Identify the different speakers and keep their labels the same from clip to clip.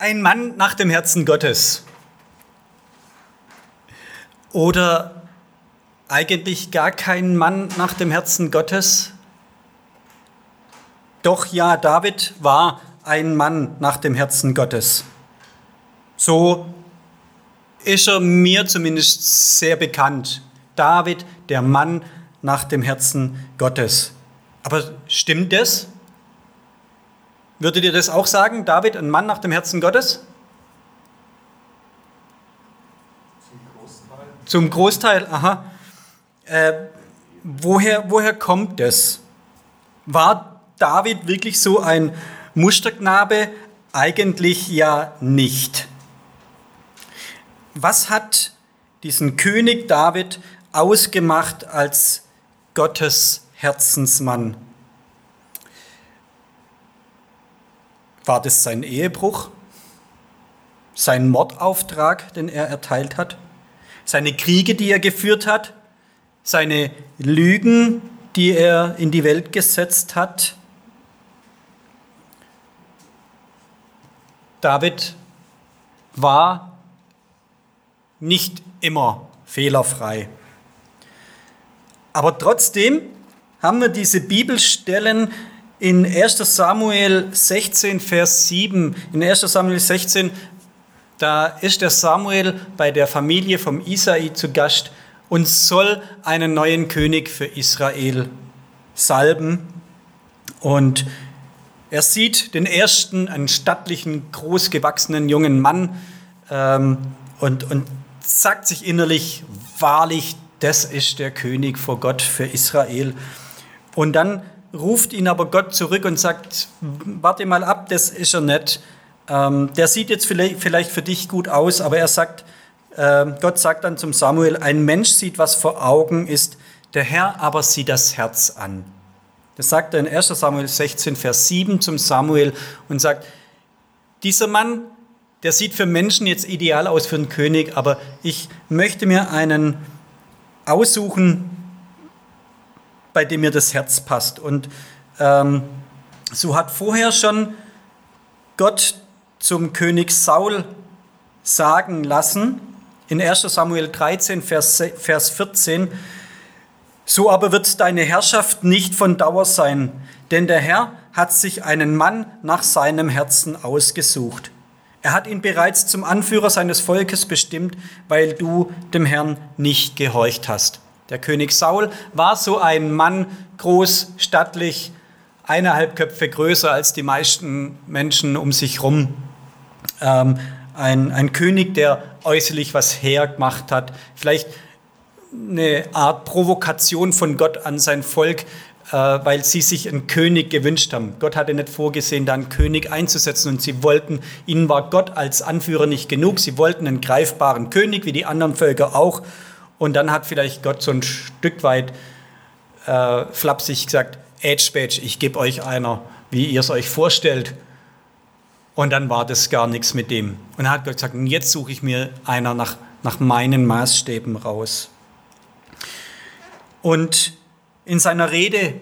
Speaker 1: Ein Mann nach dem Herzen Gottes. Oder eigentlich gar kein Mann nach dem Herzen Gottes? Doch ja, David war ein Mann nach dem Herzen Gottes. So ist er mir zumindest sehr bekannt. David, der Mann nach dem Herzen Gottes. Aber stimmt das? Würdet ihr das auch sagen, David, ein Mann nach dem Herzen Gottes? Zum Großteil. Zum Großteil, aha. Äh, woher, woher kommt das? War David wirklich so ein Musterknabe? Eigentlich ja nicht. Was hat diesen König David ausgemacht als Gottes Herzensmann? War das sein Ehebruch? Sein Mordauftrag, den er erteilt hat? Seine Kriege, die er geführt hat? Seine Lügen, die er in die Welt gesetzt hat? David war nicht immer fehlerfrei. Aber trotzdem haben wir diese Bibelstellen in 1 Samuel 16, Vers 7, in 1 Samuel 16, da ist der Samuel bei der Familie vom Isai zu Gast und soll einen neuen König für Israel salben. Und er sieht den ersten, einen stattlichen, großgewachsenen jungen Mann ähm, und, und sagt sich innerlich, wahrlich, das ist der König vor Gott für Israel. Und dann ruft ihn aber Gott zurück und sagt, warte mal ab, das ist er nicht. Ähm, der sieht jetzt vielleicht, für dich gut aus, aber er sagt, äh, Gott sagt dann zum Samuel, ein Mensch sieht, was vor Augen ist, der Herr aber sieht das Herz an. Das sagt er in 1 Samuel 16, Vers 7 zum Samuel und sagt, dieser Mann, der sieht für Menschen jetzt ideal aus für einen König, aber ich möchte mir einen aussuchen, bei dem mir das Herz passt. Und ähm, so hat vorher schon Gott zum König Saul sagen lassen, in 1 Samuel 13, Vers, Vers 14, so aber wird deine Herrschaft nicht von Dauer sein, denn der Herr hat sich einen Mann nach seinem Herzen ausgesucht. Er hat ihn bereits zum Anführer seines Volkes bestimmt, weil du dem Herrn nicht gehorcht hast. Der König Saul war so ein Mann, groß, stattlich, eineinhalb Köpfe größer als die meisten Menschen um sich herum. Ähm, ein, ein König, der äußerlich was hergemacht hat, vielleicht eine Art Provokation von Gott an sein Volk, äh, weil sie sich einen König gewünscht haben. Gott hatte nicht vorgesehen, da einen König einzusetzen und sie wollten, ihnen war Gott als Anführer nicht genug, sie wollten einen greifbaren König, wie die anderen Völker auch. Und dann hat vielleicht Gott so ein Stück weit äh, flapsig gesagt, Edge Badge, ich gebe euch einer, wie ihr es euch vorstellt. Und dann war das gar nichts mit dem. Und dann hat Gott gesagt, jetzt suche ich mir einer nach, nach meinen Maßstäben raus. Und in seiner Rede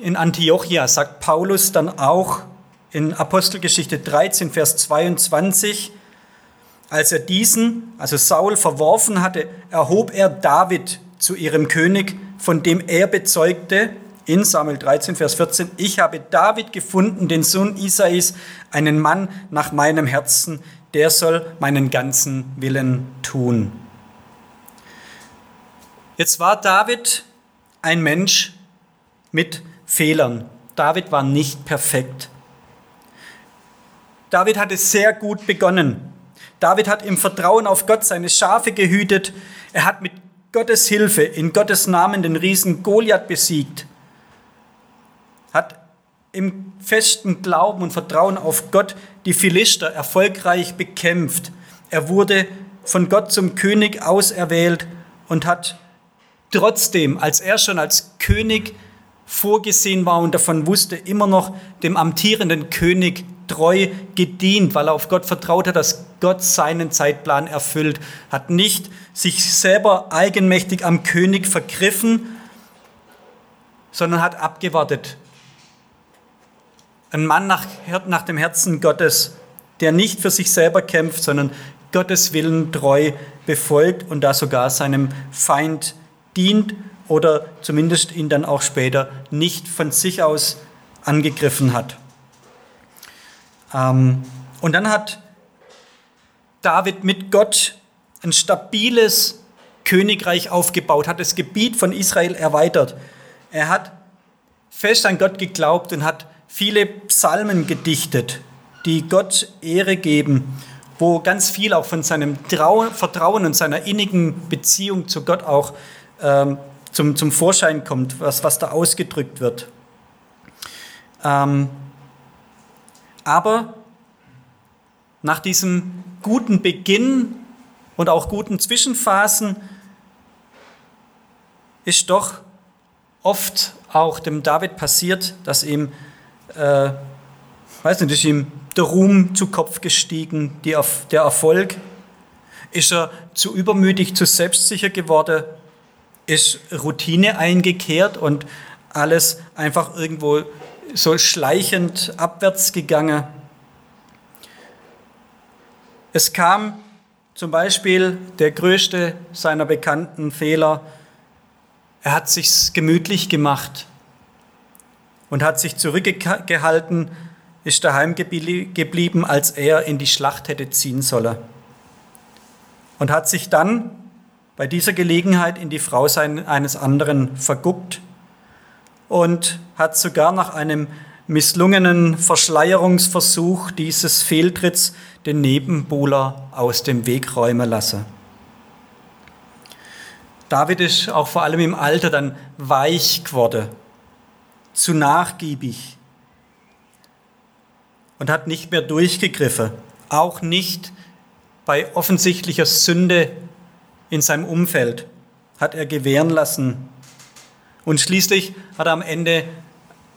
Speaker 1: in Antiochia sagt Paulus dann auch in Apostelgeschichte 13, Vers 22, als er diesen, also Saul, verworfen hatte, erhob er David zu ihrem König, von dem er bezeugte, in Samuel 13, Vers 14, ich habe David gefunden, den Sohn Isais, einen Mann nach meinem Herzen, der soll meinen ganzen Willen tun. Jetzt war David ein Mensch mit Fehlern. David war nicht perfekt. David hatte sehr gut begonnen. David hat im Vertrauen auf Gott seine Schafe gehütet. Er hat mit Gottes Hilfe in Gottes Namen den Riesen Goliath besiegt. Hat im festen Glauben und Vertrauen auf Gott die Philister erfolgreich bekämpft. Er wurde von Gott zum König auserwählt und hat trotzdem, als er schon als König vorgesehen war und davon wusste, immer noch dem amtierenden König treu gedient, weil er auf Gott vertraut hat, dass Gott seinen Zeitplan erfüllt, hat nicht sich selber eigenmächtig am König vergriffen, sondern hat abgewartet. Ein Mann nach, nach dem Herzen Gottes, der nicht für sich selber kämpft, sondern Gottes Willen treu befolgt und da sogar seinem Feind dient oder zumindest ihn dann auch später nicht von sich aus angegriffen hat. Ähm, und dann hat David mit Gott ein stabiles Königreich aufgebaut, hat das Gebiet von Israel erweitert. Er hat fest an Gott geglaubt und hat viele Psalmen gedichtet, die Gott Ehre geben, wo ganz viel auch von seinem Trau Vertrauen und seiner innigen Beziehung zu Gott auch ähm, zum, zum Vorschein kommt, was, was da ausgedrückt wird. Ähm, aber nach diesem guten Beginn und auch guten Zwischenphasen ist doch oft auch dem David passiert, dass ihm, äh, weiß nicht, ist ihm der Ruhm zu Kopf gestiegen, die, der Erfolg. Ist er zu übermütig, zu selbstsicher geworden? Ist Routine eingekehrt und alles einfach irgendwo so schleichend abwärts gegangen? Es kam zum Beispiel der größte seiner bekannten Fehler. Er hat sich's gemütlich gemacht und hat sich zurückgehalten, ist daheim geblieben, als er in die Schlacht hätte ziehen sollen. Und hat sich dann bei dieser Gelegenheit in die Frau eines anderen verguckt und hat sogar nach einem misslungenen Verschleierungsversuch dieses Fehltritts den Nebenbuhler aus dem Weg räumen lassen. David ist auch vor allem im Alter dann weich geworden, zu nachgiebig und hat nicht mehr durchgegriffen, auch nicht bei offensichtlicher Sünde in seinem Umfeld hat er gewähren lassen. Und schließlich hat er am Ende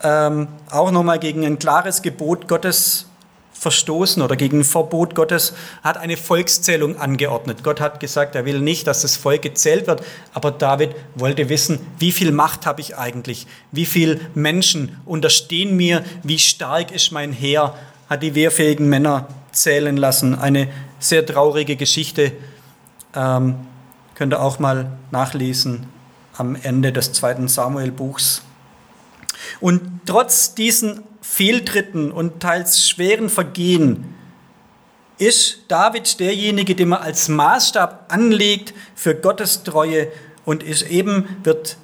Speaker 1: ähm, auch nochmal gegen ein klares Gebot Gottes verstoßen oder gegen ein Verbot Gottes, hat eine Volkszählung angeordnet. Gott hat gesagt, er will nicht, dass das Volk gezählt wird, aber David wollte wissen, wie viel Macht habe ich eigentlich? Wie viele Menschen unterstehen mir? Wie stark ist mein Heer? Hat die wehrfähigen Männer zählen lassen. Eine sehr traurige Geschichte. Ähm, könnt ihr auch mal nachlesen am Ende des zweiten Samuel-Buchs. Und trotz diesen Fehltritten und teils schweren Vergehen ist David derjenige, den man als Maßstab anlegt für Gottes Treue und ist eben, wird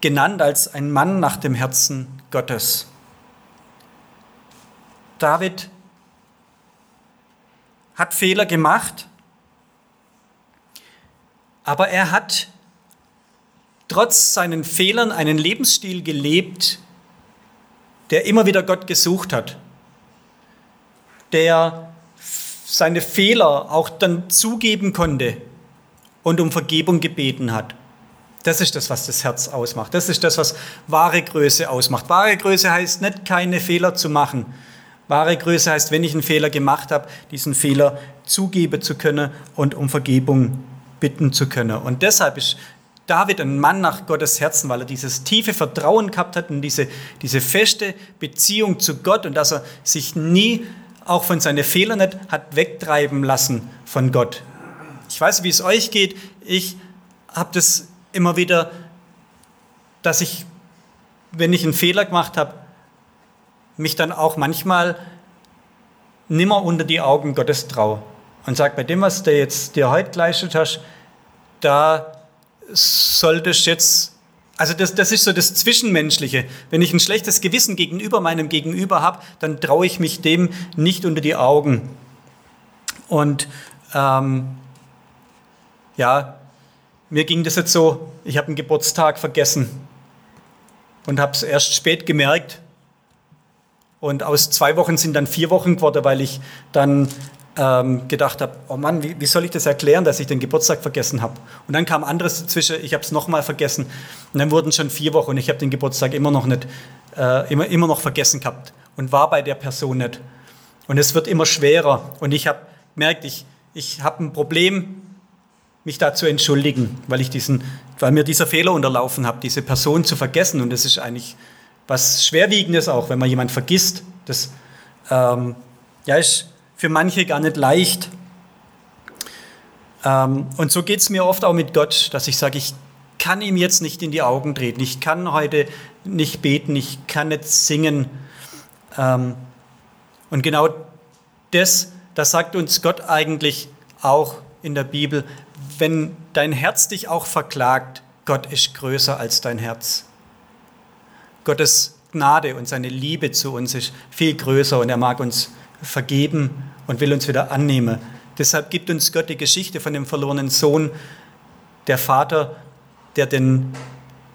Speaker 1: genannt als ein Mann nach dem Herzen Gottes. David hat Fehler gemacht, aber er hat trotz seinen Fehlern einen Lebensstil gelebt, der immer wieder Gott gesucht hat, der seine Fehler auch dann zugeben konnte und um Vergebung gebeten hat. Das ist das, was das Herz ausmacht. Das ist das, was wahre Größe ausmacht. Wahre Größe heißt nicht, keine Fehler zu machen. Wahre Größe heißt, wenn ich einen Fehler gemacht habe, diesen Fehler zugeben zu können und um Vergebung bitten zu können. Und deshalb ist David ein Mann nach Gottes Herzen, weil er dieses tiefe Vertrauen gehabt hat und diese, diese feste Beziehung zu Gott und dass er sich nie auch von seinen Fehlern nicht hat wegtreiben lassen von Gott. Ich weiß, wie es euch geht. Ich habe das immer wieder, dass ich, wenn ich einen Fehler gemacht habe, mich dann auch manchmal nimmer unter die Augen Gottes traue und sage, bei dem, was du jetzt dir heute geleistet hast, da solltest jetzt, also das, das ist so das Zwischenmenschliche. Wenn ich ein schlechtes Gewissen gegenüber meinem Gegenüber habe, dann traue ich mich dem nicht unter die Augen. Und ähm, ja, mir ging das jetzt so, ich habe einen Geburtstag vergessen und habe es erst spät gemerkt. Und aus zwei Wochen sind dann vier Wochen geworden, weil ich dann ähm, gedacht habe, oh Mann, wie, wie, soll ich das erklären, dass ich den Geburtstag vergessen habe? Und dann kam anderes dazwischen, ich habe es nochmal vergessen. Und dann wurden schon vier Wochen und ich habe den Geburtstag immer noch nicht, äh, immer, immer noch vergessen gehabt und war bei der Person nicht. Und es wird immer schwerer. Und ich habe gemerkt, ich, ich habe ein Problem, mich da zu entschuldigen, weil, ich diesen, weil mir dieser Fehler unterlaufen habe, diese Person zu vergessen. Und das ist eigentlich was Schwerwiegendes auch, wenn man jemand vergisst. Das ähm, ja, ist für manche gar nicht leicht. Ähm, und so geht es mir oft auch mit Gott, dass ich sage, ich kann ihm jetzt nicht in die Augen treten, ich kann heute nicht beten, ich kann nicht singen. Ähm, und genau das, das sagt uns Gott eigentlich auch in der Bibel, wenn dein Herz dich auch verklagt, Gott ist größer als dein Herz. Gottes Gnade und seine Liebe zu uns ist viel größer und er mag uns vergeben und will uns wieder annehmen. Deshalb gibt uns Gott die Geschichte von dem verlorenen Sohn, der Vater, der den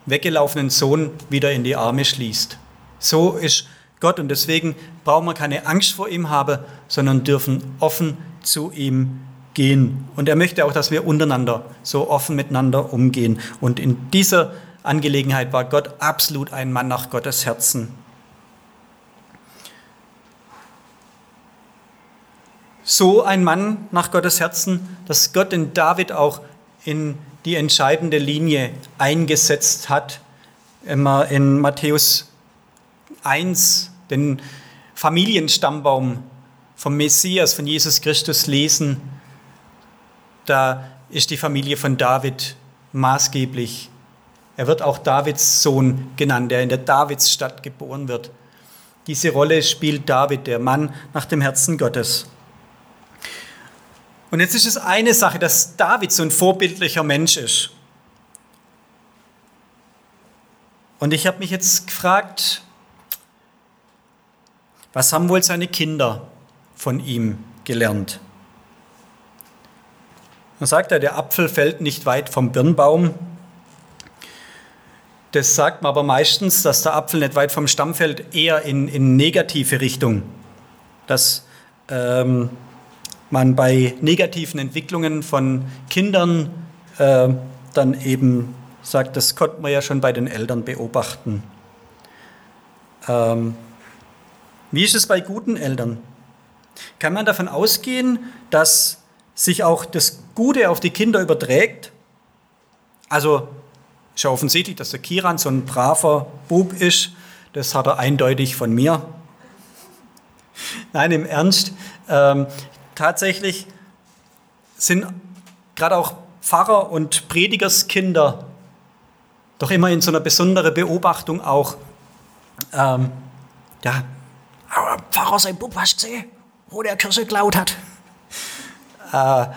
Speaker 1: weggelaufenen Sohn wieder in die Arme schließt. So ist Gott und deswegen brauchen wir keine Angst vor ihm haben, sondern dürfen offen zu ihm gehen. Und er möchte auch, dass wir untereinander so offen miteinander umgehen. Und in dieser Angelegenheit war Gott absolut ein Mann nach Gottes Herzen. So ein Mann nach Gottes Herzen, dass Gott den David auch in die entscheidende Linie eingesetzt hat. Immer in Matthäus 1, den Familienstammbaum vom Messias, von Jesus Christus lesen. Da ist die Familie von David maßgeblich er wird auch Davids Sohn genannt, der in der Davidsstadt geboren wird. Diese Rolle spielt David, der Mann nach dem Herzen Gottes. Und jetzt ist es eine Sache, dass David so ein vorbildlicher Mensch ist. Und ich habe mich jetzt gefragt, was haben wohl seine Kinder von ihm gelernt? Dann sagt er, der Apfel fällt nicht weit vom Birnbaum, das sagt man aber meistens, dass der Apfel nicht weit vom Stamm fällt, eher in, in negative Richtung. Dass ähm, man bei negativen Entwicklungen von Kindern äh, dann eben sagt, das konnte man ja schon bei den Eltern beobachten. Ähm, wie ist es bei guten Eltern? Kann man davon ausgehen, dass sich auch das Gute auf die Kinder überträgt? Also ist ja offensichtlich, dass der Kiran so ein braver Bub ist. Das hat er eindeutig von mir. Nein, im Ernst. Ähm, tatsächlich sind gerade auch Pfarrer und Predigerskinder doch immer in so einer besonderen Beobachtung auch. Ähm, ja, Pfarrer sein Bub, hast du gesehen, wo der Kirche geklaut hat? Äh,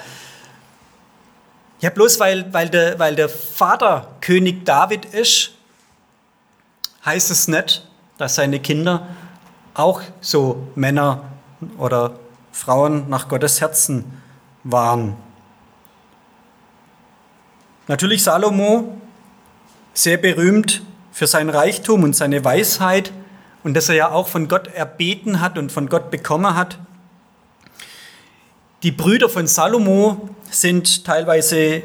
Speaker 1: ja, bloß weil, weil, der, weil der Vater König David ist, heißt es nicht, dass seine Kinder auch so Männer oder Frauen nach Gottes Herzen waren. Natürlich Salomo, sehr berühmt für sein Reichtum und seine Weisheit und dass er ja auch von Gott erbeten hat und von Gott bekommen hat. Die Brüder von Salomo sind teilweise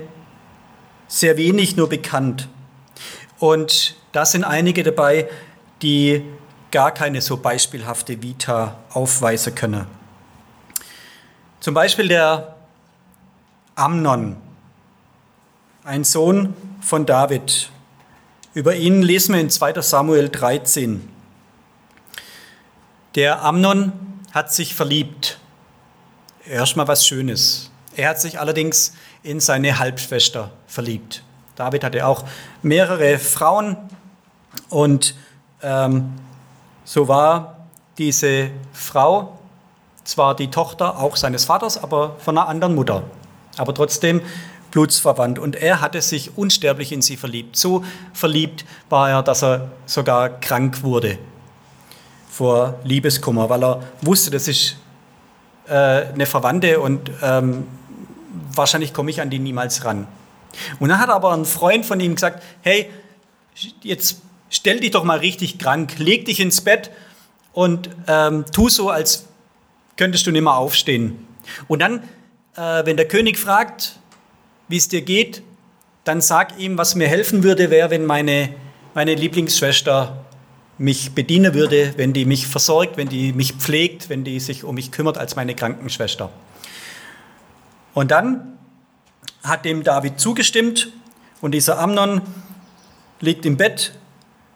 Speaker 1: sehr wenig nur bekannt. Und da sind einige dabei, die gar keine so beispielhafte Vita aufweisen können. Zum Beispiel der Amnon, ein Sohn von David. Über ihn lesen wir in 2 Samuel 13. Der Amnon hat sich verliebt erstmal was Schönes. Er hat sich allerdings in seine Halbschwester verliebt. David hatte auch mehrere Frauen und ähm, so war diese Frau zwar die Tochter auch seines Vaters, aber von einer anderen Mutter, aber trotzdem blutsverwandt. Und er hatte sich unsterblich in sie verliebt. So verliebt war er, dass er sogar krank wurde vor Liebeskummer, weil er wusste, das ist äh, eine Verwandte und ähm, wahrscheinlich komme ich an die niemals ran. Und dann hat aber ein Freund von ihm gesagt, hey, jetzt stell dich doch mal richtig krank, leg dich ins Bett und ähm, tu so, als könntest du nicht mehr aufstehen. Und dann, äh, wenn der König fragt, wie es dir geht, dann sag ihm, was mir helfen würde, wäre, wenn meine, meine Lieblingsschwester mich bedienen würde, wenn die mich versorgt, wenn die mich pflegt, wenn die sich um mich kümmert als meine Krankenschwester. Und dann hat dem David zugestimmt und dieser Amnon liegt im Bett,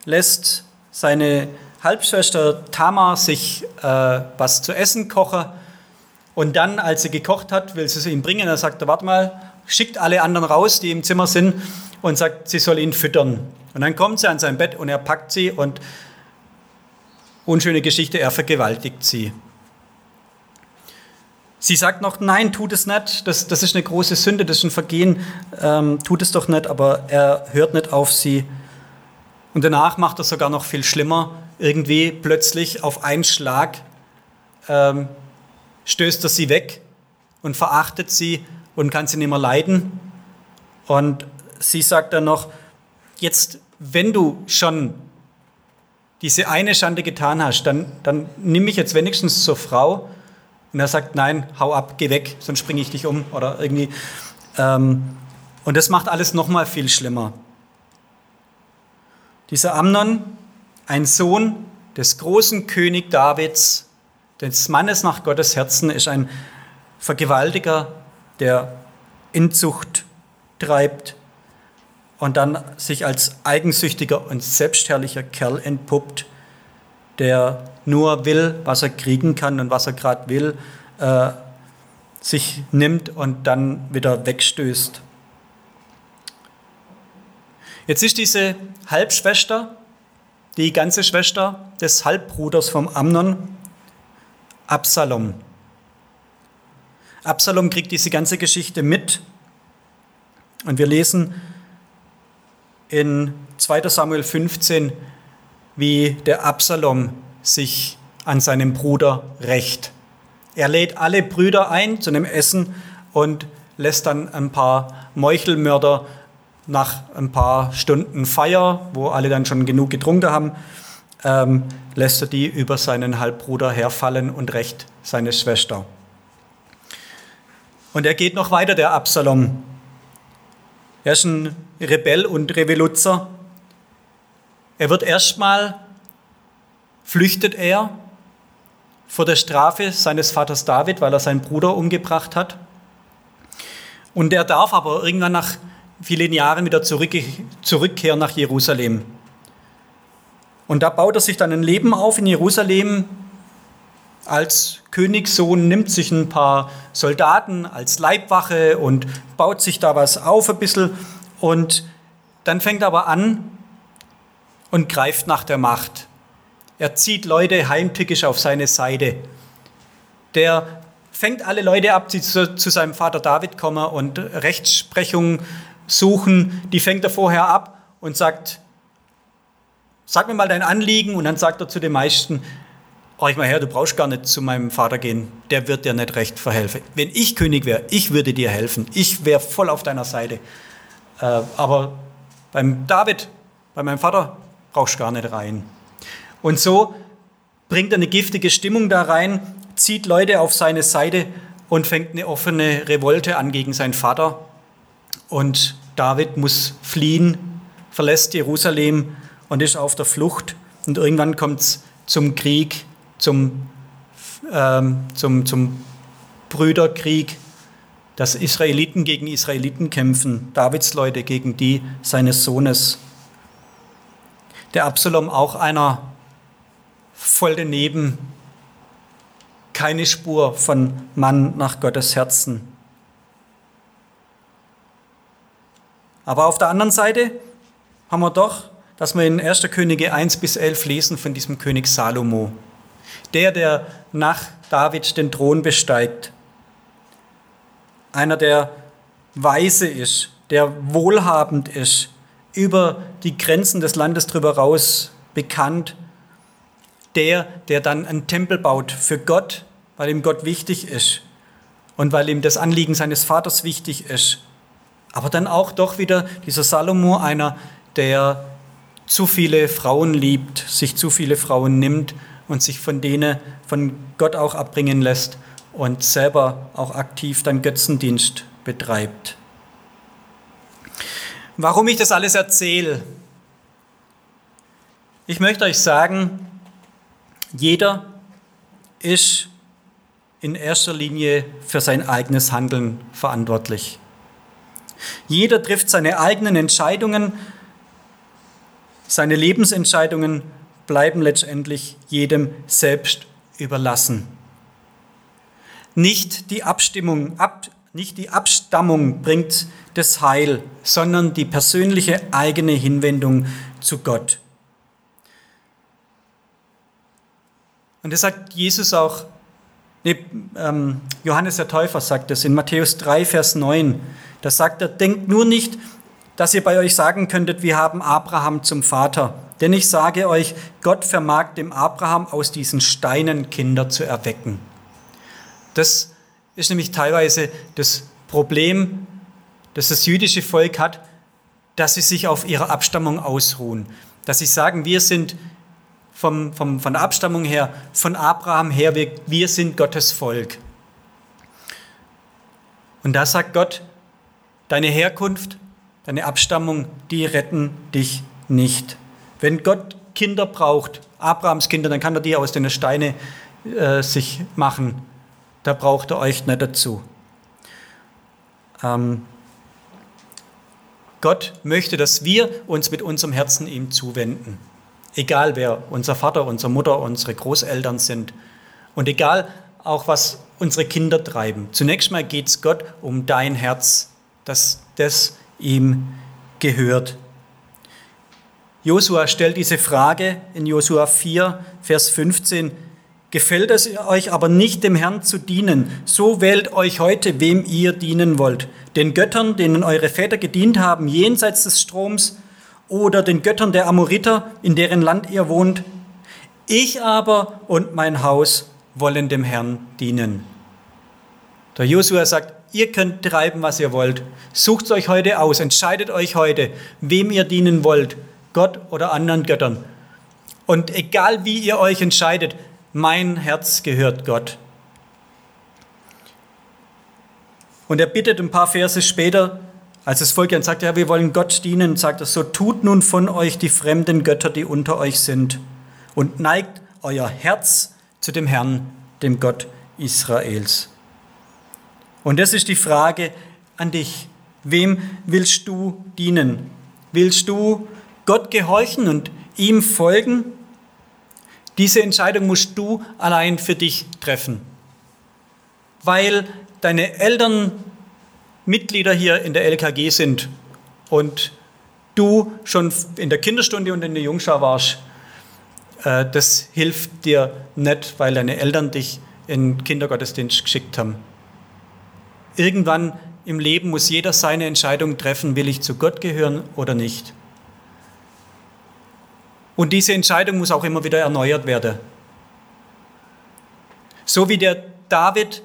Speaker 1: lässt seine Halbschwester Tamar sich äh, was zu essen kochen Und dann, als sie gekocht hat, will sie es ihm bringen. Dann sagt er, warte mal, schickt alle anderen raus, die im Zimmer sind, und sagt, sie soll ihn füttern. Und dann kommt sie an sein Bett und er packt sie und unschöne Geschichte, er vergewaltigt sie. Sie sagt noch, nein, tut es nicht, das, das ist eine große Sünde, das ist ein Vergehen, ähm, tut es doch nicht, aber er hört nicht auf sie. Und danach macht er sogar noch viel schlimmer. Irgendwie plötzlich auf einen Schlag ähm, stößt er sie weg und verachtet sie und kann sie nicht mehr leiden. Und sie sagt dann noch, jetzt, wenn du schon diese eine Schande getan hast, dann, dann nimm mich jetzt wenigstens zur Frau. Und er sagt, nein, hau ab, geh weg, sonst springe ich dich um oder irgendwie. Ähm, und das macht alles noch mal viel schlimmer. Dieser Amnon, ein Sohn des großen König Davids, des Mannes nach Gottes Herzen, ist ein Vergewaltiger, der Inzucht treibt und dann sich als eigensüchtiger und selbstherrlicher Kerl entpuppt, der nur will, was er kriegen kann und was er gerade will, äh, sich nimmt und dann wieder wegstößt. Jetzt ist diese Halbschwester, die ganze Schwester des Halbbruders vom Amnon, Absalom. Absalom kriegt diese ganze Geschichte mit und wir lesen in 2 Samuel 15, wie der Absalom sich an seinem Bruder rächt. Er lädt alle Brüder ein zu einem Essen und lässt dann ein paar Meuchelmörder nach ein paar Stunden Feier, wo alle dann schon genug getrunken haben, ähm, lässt er die über seinen Halbbruder herfallen und rächt seine Schwester. Und er geht noch weiter, der Absalom. Er ist ein Rebell und Revoluzzer. Er wird erstmal, flüchtet er vor der Strafe seines Vaters David, weil er seinen Bruder umgebracht hat. Und er darf aber irgendwann nach vielen Jahren wieder zurück, zurückkehren nach Jerusalem. Und da baut er sich dann ein Leben auf in Jerusalem, als Königssohn nimmt sich ein paar Soldaten als Leibwache und baut sich da was auf ein bisschen und dann fängt er aber an und greift nach der Macht. Er zieht Leute heimtückisch auf seine Seite. Der fängt alle Leute ab, die zu, zu seinem Vater David kommen und Rechtsprechung suchen. Die fängt er vorher ab und sagt, sag mir mal dein Anliegen. Und dann sagt er zu den meisten, Reich mal her, du brauchst gar nicht zu meinem Vater gehen, der wird dir nicht recht verhelfen. Wenn ich König wäre, ich würde dir helfen, ich wäre voll auf deiner Seite. Äh, aber beim David, bei meinem Vater, brauchst du gar nicht rein. Und so bringt er eine giftige Stimmung da rein, zieht Leute auf seine Seite und fängt eine offene Revolte an gegen seinen Vater. Und David muss fliehen, verlässt Jerusalem und ist auf der Flucht. Und irgendwann kommt es zum Krieg zum, ähm, zum, zum Brüderkrieg, dass Israeliten gegen Israeliten kämpfen, Davids Leute gegen die seines Sohnes. Der Absalom auch einer voll daneben, keine Spur von Mann nach Gottes Herzen. Aber auf der anderen Seite haben wir doch, dass wir in 1. Könige 1 bis 11 lesen von diesem König Salomo der, der nach David den Thron besteigt. Einer, der weise ist, der wohlhabend ist, über die Grenzen des Landes drüber raus bekannt. Der, der dann einen Tempel baut für Gott, weil ihm Gott wichtig ist und weil ihm das Anliegen seines Vaters wichtig ist. Aber dann auch doch wieder dieser Salomo, einer, der zu viele Frauen liebt, sich zu viele Frauen nimmt und sich von denen von Gott auch abbringen lässt und selber auch aktiv dann Götzendienst betreibt. Warum ich das alles erzähle? Ich möchte euch sagen, jeder ist in erster Linie für sein eigenes Handeln verantwortlich. Jeder trifft seine eigenen Entscheidungen, seine Lebensentscheidungen bleiben letztendlich jedem selbst überlassen. Nicht die Abstimmung, ab, nicht die Abstammung bringt das Heil, sondern die persönliche eigene Hinwendung zu Gott. Und das sagt Jesus auch, nee, ähm, Johannes der Täufer sagt es in Matthäus 3, Vers 9. Da sagt er, denkt nur nicht, dass ihr bei euch sagen könntet, wir haben Abraham zum Vater. Denn ich sage euch, Gott vermag dem Abraham aus diesen Steinen Kinder zu erwecken. Das ist nämlich teilweise das Problem, das das jüdische Volk hat, dass sie sich auf ihrer Abstammung ausruhen. Dass sie sagen, wir sind vom, vom, von der Abstammung her, von Abraham her, wir, wir sind Gottes Volk. Und da sagt Gott, deine Herkunft, deine Abstammung, die retten dich nicht. Wenn Gott Kinder braucht, Abrahams Kinder, dann kann er die aus den Steinen äh, sich machen. Da braucht er euch nicht dazu. Ähm, Gott möchte, dass wir uns mit unserem Herzen ihm zuwenden. Egal wer unser Vater, unsere Mutter, unsere Großeltern sind. Und egal auch, was unsere Kinder treiben. Zunächst mal geht es Gott um dein Herz, dass das ihm gehört. Josua stellt diese Frage in Josua 4, Vers 15. Gefällt es euch aber nicht, dem Herrn zu dienen, so wählt euch heute, wem ihr dienen wollt. Den Göttern, denen eure Väter gedient haben, jenseits des Stroms, oder den Göttern der Amoriter, in deren Land ihr wohnt. Ich aber und mein Haus wollen dem Herrn dienen. Der Josua sagt, ihr könnt treiben, was ihr wollt. Sucht euch heute aus, entscheidet euch heute, wem ihr dienen wollt, Gott oder anderen Göttern. Und egal wie ihr euch entscheidet, mein Herz gehört Gott. Und er bittet ein paar Verse später, als das Volk dann sagt, ja, wir wollen Gott dienen, sagt er so, tut nun von euch die fremden Götter, die unter euch sind, und neigt euer Herz zu dem Herrn, dem Gott Israels. Und das ist die Frage an dich. Wem willst du dienen? Willst du Gott gehorchen und ihm folgen? Diese Entscheidung musst du allein für dich treffen, weil deine Eltern Mitglieder hier in der LKG sind und du schon in der Kinderstunde und in der Jungschau warst, äh, das hilft dir nicht, weil deine Eltern dich in den Kindergottesdienst geschickt haben. Irgendwann im Leben muss jeder seine Entscheidung treffen, will ich zu Gott gehören oder nicht. Und diese Entscheidung muss auch immer wieder erneuert werden. So wie der David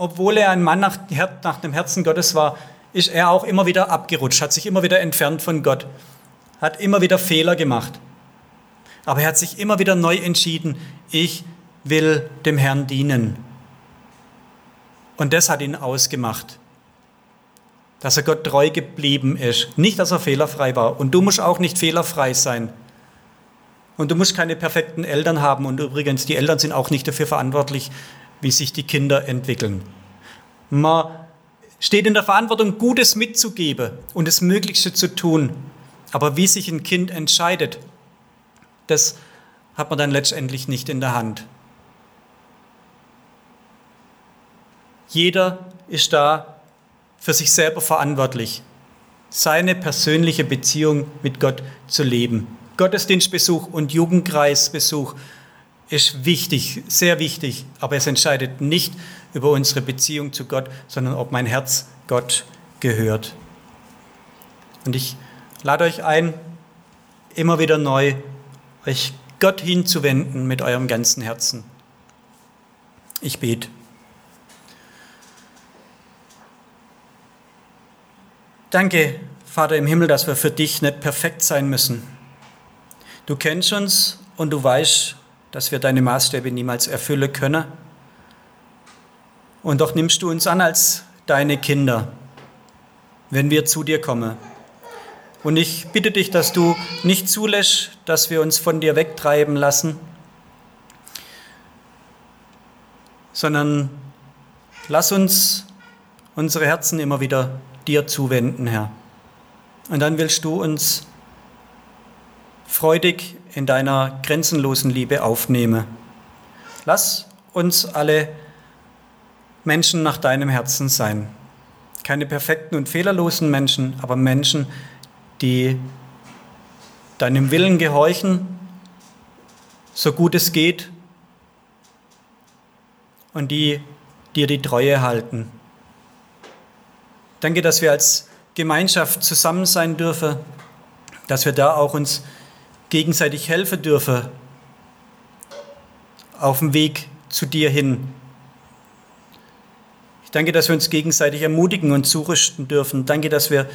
Speaker 1: obwohl er ein Mann nach, nach dem Herzen Gottes war, ist er auch immer wieder abgerutscht, hat sich immer wieder entfernt von Gott, hat immer wieder Fehler gemacht. Aber er hat sich immer wieder neu entschieden, ich will dem Herrn dienen. Und das hat ihn ausgemacht, dass er Gott treu geblieben ist. Nicht, dass er fehlerfrei war. Und du musst auch nicht fehlerfrei sein. Und du musst keine perfekten Eltern haben. Und übrigens, die Eltern sind auch nicht dafür verantwortlich, wie sich die Kinder entwickeln. Man steht in der Verantwortung, Gutes mitzugeben und das Möglichste zu tun. Aber wie sich ein Kind entscheidet, das hat man dann letztendlich nicht in der Hand. Jeder ist da für sich selber verantwortlich, seine persönliche Beziehung mit Gott zu leben. Gottesdienstbesuch und Jugendkreisbesuch ist wichtig, sehr wichtig, aber es entscheidet nicht über unsere Beziehung zu Gott, sondern ob mein Herz Gott gehört. Und ich lade euch ein, immer wieder neu euch Gott hinzuwenden mit eurem ganzen Herzen. Ich bete. Danke, Vater im Himmel, dass wir für dich nicht perfekt sein müssen. Du kennst uns und du weißt, dass wir deine Maßstäbe niemals erfüllen können. Und doch nimmst du uns an als deine Kinder, wenn wir zu dir kommen. Und ich bitte dich, dass du nicht zulässt, dass wir uns von dir wegtreiben lassen, sondern lass uns unsere Herzen immer wieder dir zuwenden, Herr. Und dann willst du uns freudig in deiner grenzenlosen Liebe aufnehme. Lass uns alle Menschen nach deinem Herzen sein. Keine perfekten und fehlerlosen Menschen, aber Menschen, die deinem Willen gehorchen, so gut es geht, und die dir die Treue halten. Danke, dass wir als Gemeinschaft zusammen sein dürfen, dass wir da auch uns gegenseitig helfen dürfen auf dem Weg zu dir hin. Ich danke, dass wir uns gegenseitig ermutigen und zurüsten dürfen. Danke, dass wir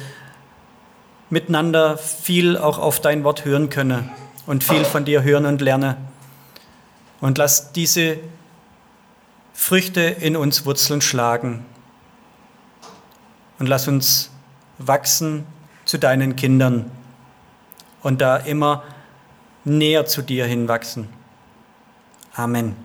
Speaker 1: miteinander viel auch auf dein Wort hören können und viel von dir hören und lernen. Und lass diese Früchte in uns Wurzeln schlagen. Und lass uns wachsen zu deinen Kindern und da immer näher zu dir hinwachsen. Amen.